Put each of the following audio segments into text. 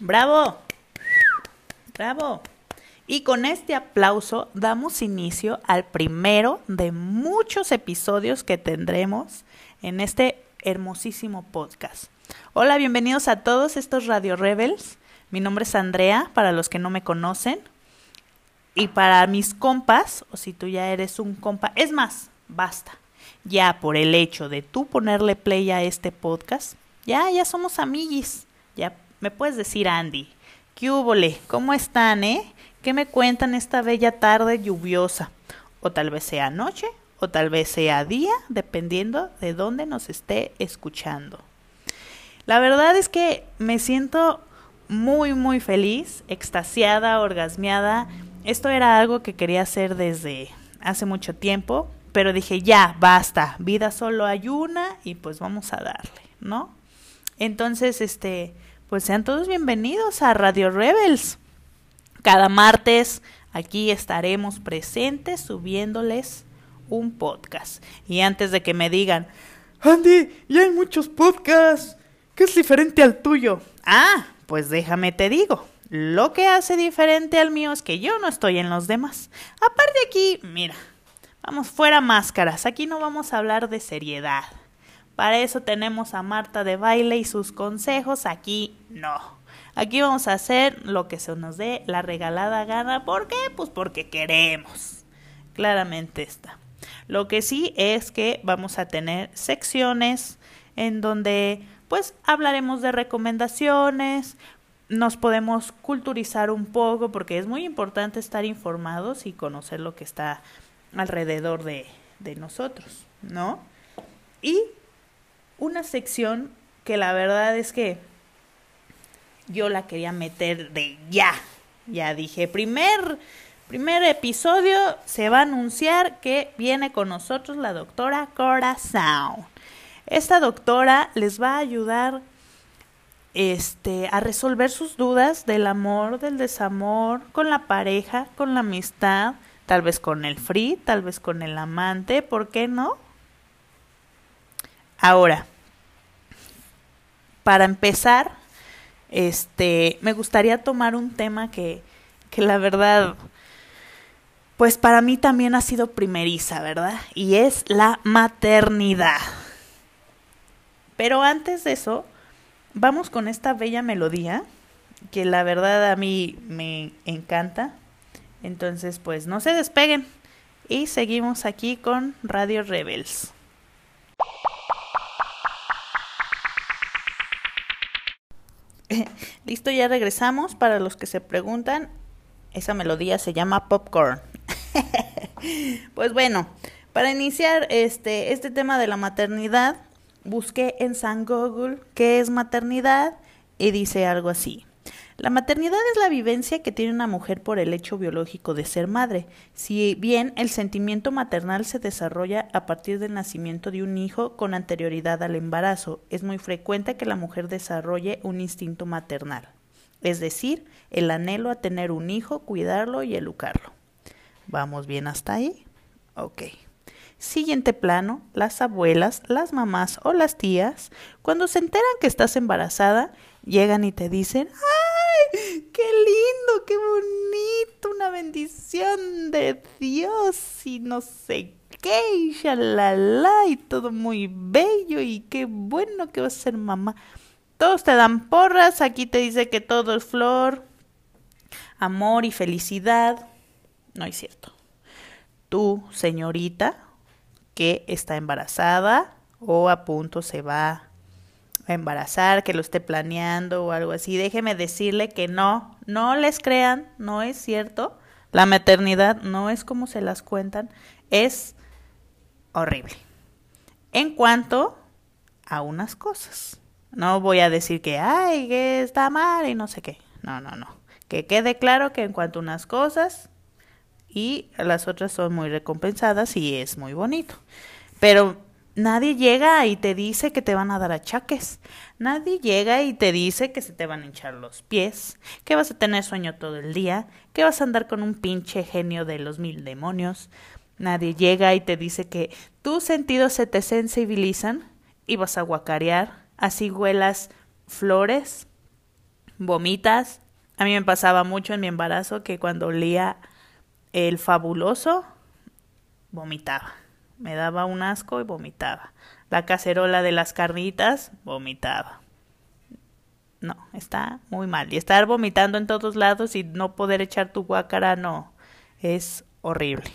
Bravo. Bravo. Y con este aplauso damos inicio al primero de muchos episodios que tendremos en este hermosísimo podcast. Hola, bienvenidos a todos estos Radio Rebels. Mi nombre es Andrea, para los que no me conocen. Y para mis compas, o si tú ya eres un compa, es más, basta. Ya por el hecho de tú ponerle play a este podcast, ya, ya somos amiguis. Ya me puedes decir, Andy, ¿qué húbole? ¿Cómo están, eh? ¿Qué me cuentan esta bella tarde lluviosa? O tal vez sea noche, o tal vez sea día, dependiendo de dónde nos esté escuchando. La verdad es que me siento muy, muy feliz, extasiada, orgasmeada. Esto era algo que quería hacer desde hace mucho tiempo, pero dije, ya, basta, vida solo hay una y pues vamos a darle, ¿no? Entonces, este, pues sean todos bienvenidos a Radio Rebels. Cada martes aquí estaremos presentes subiéndoles un podcast. Y antes de que me digan, Andy, ya hay muchos podcasts, ¿qué es diferente al tuyo? Ah, pues déjame te digo. Lo que hace diferente al mío es que yo no estoy en los demás. Aparte aquí, mira, vamos fuera máscaras, aquí no vamos a hablar de seriedad. Para eso tenemos a Marta de baile y sus consejos. Aquí no. Aquí vamos a hacer lo que se nos dé la regalada gana. ¿Por qué? Pues porque queremos. Claramente está. Lo que sí es que vamos a tener secciones en donde pues hablaremos de recomendaciones, nos podemos culturizar un poco porque es muy importante estar informados y conocer lo que está alrededor de, de nosotros, ¿no? Y una sección que la verdad es que yo la quería meter de ya. Ya dije, primer, primer episodio se va a anunciar que viene con nosotros la doctora Corazón. Esta doctora les va a ayudar este, a resolver sus dudas del amor, del desamor, con la pareja, con la amistad, tal vez con el free, tal vez con el amante, ¿por qué no? Ahora, para empezar, este, me gustaría tomar un tema que, que la verdad, pues para mí también ha sido primeriza, ¿verdad? Y es la maternidad. Pero antes de eso, vamos con esta bella melodía que la verdad a mí me encanta. Entonces, pues no se despeguen y seguimos aquí con Radio Rebels. Listo, ya regresamos. Para los que se preguntan, esa melodía se llama Popcorn. pues bueno, para iniciar este, este tema de la maternidad, busqué en San Google qué es maternidad y dice algo así. La maternidad es la vivencia que tiene una mujer por el hecho biológico de ser madre. Si bien el sentimiento maternal se desarrolla a partir del nacimiento de un hijo con anterioridad al embarazo, es muy frecuente que la mujer desarrolle un instinto maternal, es decir, el anhelo a tener un hijo, cuidarlo y educarlo. ¿Vamos bien hasta ahí? Ok. Siguiente plano, las abuelas, las mamás o las tías, cuando se enteran que estás embarazada, llegan y te dicen, ¡Qué lindo! ¡Qué bonito! Una bendición de Dios y no sé qué, y shalala, y todo muy bello y qué bueno que vas a ser mamá. Todos te dan porras, aquí te dice que todo es flor, amor y felicidad. No es cierto. Tú, señorita, que está embarazada o a punto se va embarazar, que lo esté planeando o algo así, déjeme decirle que no, no les crean, no es cierto. La maternidad no es como se las cuentan, es horrible. En cuanto a unas cosas. No voy a decir que, ay, que está mal y no sé qué. No, no, no. Que quede claro que en cuanto a unas cosas, y las otras son muy recompensadas y es muy bonito. Pero nadie llega y te dice que te van a dar achaques. Nadie llega y te dice que se te van a hinchar los pies, que vas a tener sueño todo el día, que vas a andar con un pinche genio de los mil demonios. Nadie llega y te dice que tus sentidos se te sensibilizan y vas a guacarear, así huelas flores, vomitas. A mí me pasaba mucho en mi embarazo que cuando olía el fabuloso, vomitaba. Me daba un asco y vomitaba. La cacerola de las carnitas, vomitaba. No, está muy mal. Y estar vomitando en todos lados y no poder echar tu guacara, no, es horrible.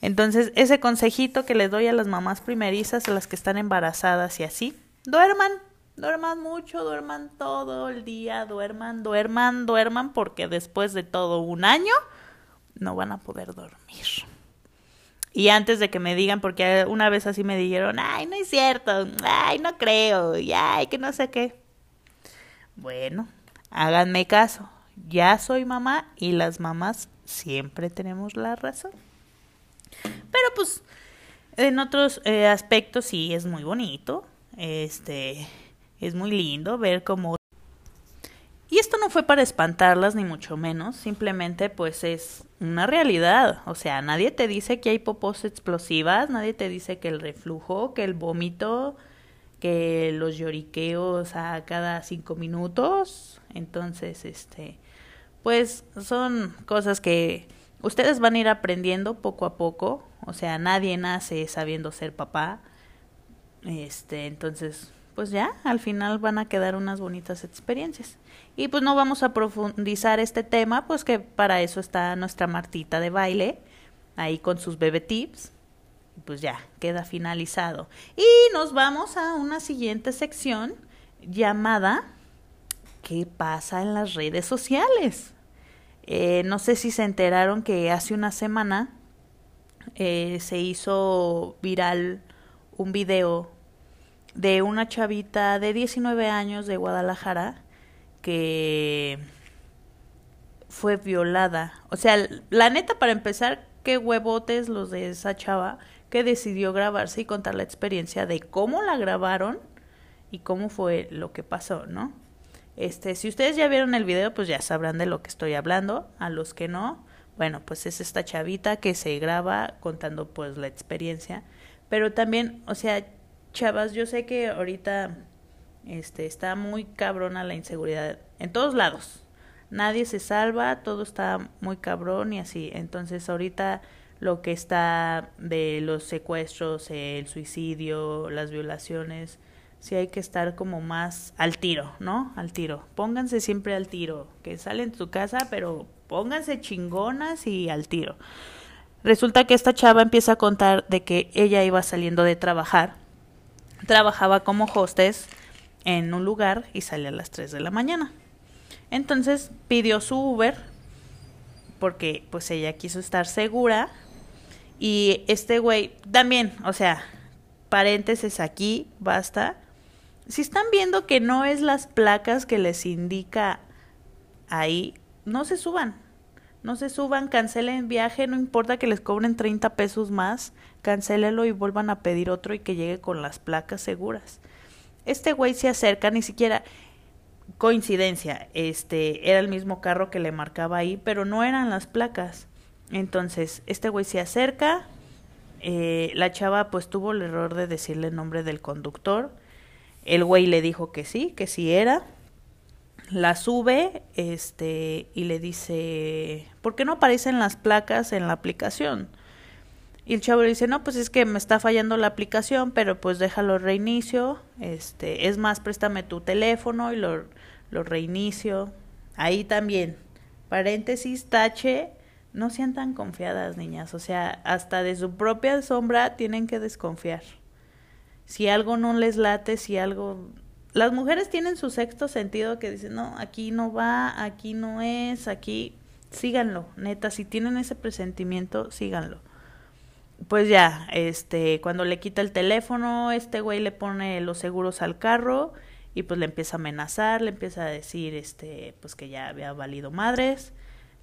Entonces, ese consejito que les doy a las mamás primerizas, a las que están embarazadas y así, duerman, duerman mucho, duerman todo el día, duerman, duerman, duerman, porque después de todo un año no van a poder dormir. Y antes de que me digan, porque una vez así me dijeron, ay, no es cierto, ay, no creo, y ay, que no sé qué. Bueno, háganme caso, ya soy mamá y las mamás siempre tenemos la razón. Pero pues en otros eh, aspectos sí es muy bonito, este, es muy lindo ver cómo y esto no fue para espantarlas ni mucho menos, simplemente pues es una realidad. O sea, nadie te dice que hay popos explosivas, nadie te dice que el reflujo, que el vómito, que los lloriqueos a cada cinco minutos. Entonces, este, pues son cosas que ustedes van a ir aprendiendo poco a poco. O sea, nadie nace sabiendo ser papá. Este, entonces, pues ya, al final van a quedar unas bonitas experiencias. Y pues no vamos a profundizar este tema, pues que para eso está nuestra Martita de baile, ahí con sus bebé tips. Pues ya, queda finalizado. Y nos vamos a una siguiente sección llamada ¿Qué pasa en las redes sociales? Eh, no sé si se enteraron que hace una semana eh, se hizo viral un video de una chavita de 19 años de Guadalajara que fue violada. O sea, la neta, para empezar, qué huevotes los de esa chava que decidió grabarse y contar la experiencia de cómo la grabaron y cómo fue lo que pasó, ¿no? Este, si ustedes ya vieron el video, pues ya sabrán de lo que estoy hablando. A los que no, bueno, pues es esta chavita que se graba contando pues la experiencia. Pero también, o sea, chavas, yo sé que ahorita este está muy cabrona la inseguridad en todos lados. Nadie se salva, todo está muy cabrón y así. Entonces, ahorita lo que está de los secuestros, el suicidio, las violaciones, sí hay que estar como más al tiro, ¿no? Al tiro. Pónganse siempre al tiro, que salen de su casa, pero pónganse chingonas y al tiro. Resulta que esta chava empieza a contar de que ella iba saliendo de trabajar trabajaba como hostess en un lugar y salía a las 3 de la mañana. Entonces pidió su Uber porque pues ella quiso estar segura y este güey también, o sea, paréntesis aquí, basta. Si están viendo que no es las placas que les indica ahí, no se suban. No se suban, cancelen viaje, no importa que les cobren 30 pesos más, cancélelo y vuelvan a pedir otro y que llegue con las placas seguras. Este güey se acerca, ni siquiera coincidencia, este era el mismo carro que le marcaba ahí, pero no eran las placas. Entonces, este güey se acerca, eh, la chava pues tuvo el error de decirle el nombre del conductor, el güey le dijo que sí, que sí era, la sube este y le dice, ¿por qué no aparecen las placas en la aplicación? Y el chavo le dice, no, pues es que me está fallando la aplicación, pero pues déjalo reinicio, este, es más, préstame tu teléfono y lo, lo reinicio. Ahí también, paréntesis, tache, no sean tan confiadas, niñas, o sea, hasta de su propia sombra tienen que desconfiar. Si algo no les late, si algo las mujeres tienen su sexto sentido que dicen, no, aquí no va, aquí no es, aquí, síganlo, neta, si tienen ese presentimiento, síganlo. Pues ya, este, cuando le quita el teléfono, este güey le pone los seguros al carro y pues le empieza a amenazar, le empieza a decir, este, pues que ya había valido madres,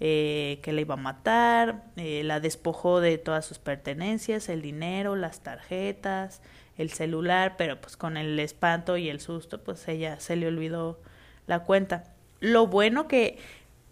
eh, que le iba a matar, eh, la despojó de todas sus pertenencias, el dinero, las tarjetas, el celular, pero pues con el espanto y el susto, pues ella se le olvidó la cuenta. Lo bueno que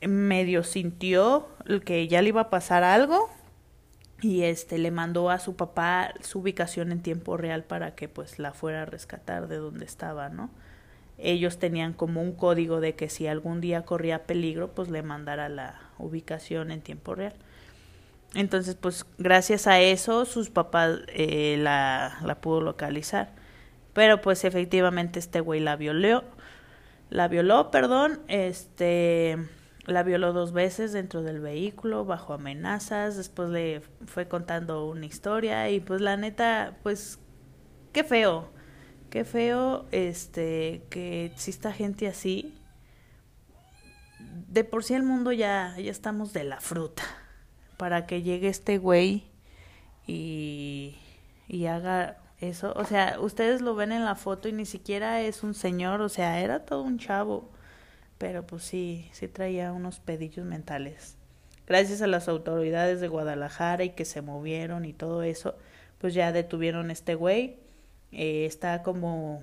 medio sintió que ya le iba a pasar algo y este le mandó a su papá su ubicación en tiempo real para que pues la fuera a rescatar de donde estaba, ¿no? ellos tenían como un código de que si algún día corría peligro, pues le mandara la ubicación en tiempo real. Entonces, pues gracias a eso sus papás eh, la, la pudo localizar. Pero pues efectivamente este güey la violó, la violó, perdón, este, la violó dos veces dentro del vehículo bajo amenazas, después le fue contando una historia y pues la neta, pues qué feo, qué feo este que exista gente así. De por sí el mundo ya ya estamos de la fruta para que llegue este güey y y haga eso, o sea, ustedes lo ven en la foto y ni siquiera es un señor, o sea, era todo un chavo, pero pues sí, sí traía unos pedillos mentales. Gracias a las autoridades de Guadalajara y que se movieron y todo eso, pues ya detuvieron este güey, eh, está como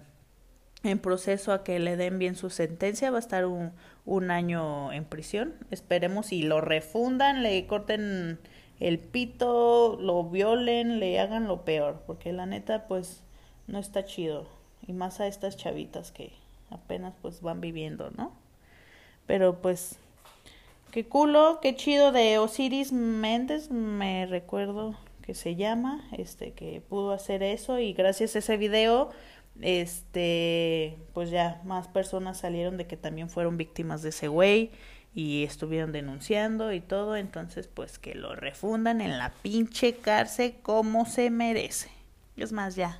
en proceso a que le den bien su sentencia, va a estar un, un año en prisión, esperemos y lo refundan, le corten el pito, lo violen, le hagan lo peor, porque la neta pues no está chido, y más a estas chavitas que apenas pues van viviendo, ¿no? Pero pues qué culo, qué chido de Osiris Méndez, me recuerdo que se llama, este que pudo hacer eso y gracias a ese video este pues ya más personas salieron de que también fueron víctimas de ese güey y estuvieron denunciando y todo, entonces pues que lo refundan en la pinche cárcel como se merece. Es más, ya.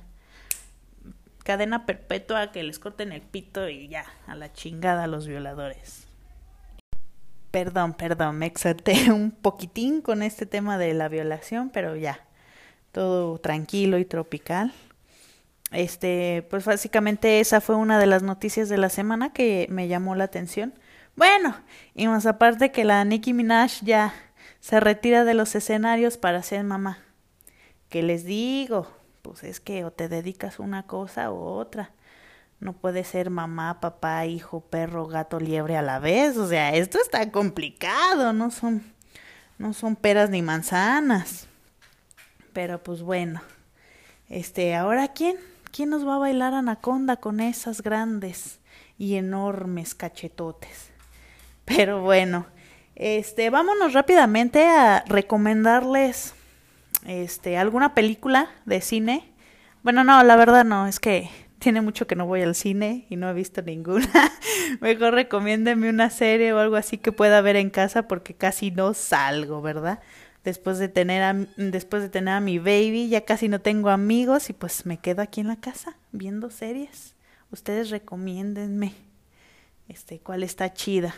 Cadena perpetua que les corten el pito y ya, a la chingada a los violadores. Perdón, perdón, me exalté un poquitín con este tema de la violación, pero ya, todo tranquilo y tropical. Este, pues básicamente esa fue una de las noticias de la semana que me llamó la atención bueno, y más aparte que la Nicki Minaj ya se retira de los escenarios para ser mamá. ¿Qué les digo? Pues es que o te dedicas una cosa u otra. No puede ser mamá, papá, hijo, perro, gato, liebre a la vez. O sea, esto está complicado, no son, no son peras ni manzanas. Pero pues bueno. Este, ahora quién? ¿Quién nos va a bailar anaconda con esas grandes y enormes cachetotes? Pero bueno, este, vámonos rápidamente a recomendarles este alguna película de cine. Bueno, no, la verdad no, es que tiene mucho que no voy al cine y no he visto ninguna. Mejor recomiéndeme una serie o algo así que pueda ver en casa porque casi no salgo, ¿verdad? Después de tener a, después de tener a mi baby, ya casi no tengo amigos y pues me quedo aquí en la casa viendo series. Ustedes recomiéndenme este cuál está chida.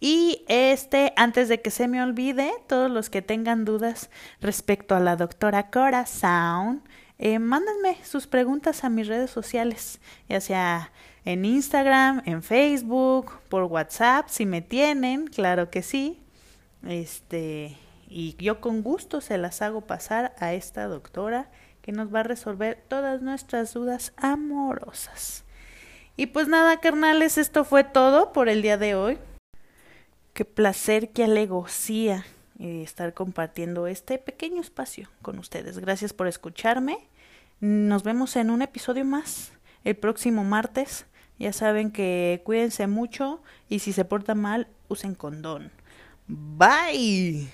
Y este, antes de que se me olvide, todos los que tengan dudas respecto a la doctora Cora Sound, eh, mándenme sus preguntas a mis redes sociales, ya sea en Instagram, en Facebook, por WhatsApp, si me tienen, claro que sí. Este, y yo con gusto se las hago pasar a esta doctora que nos va a resolver todas nuestras dudas amorosas. Y pues nada, carnales, esto fue todo por el día de hoy qué placer, qué alegría eh, estar compartiendo este pequeño espacio con ustedes. Gracias por escucharme. Nos vemos en un episodio más el próximo martes. Ya saben que cuídense mucho y si se porta mal, usen condón. Bye.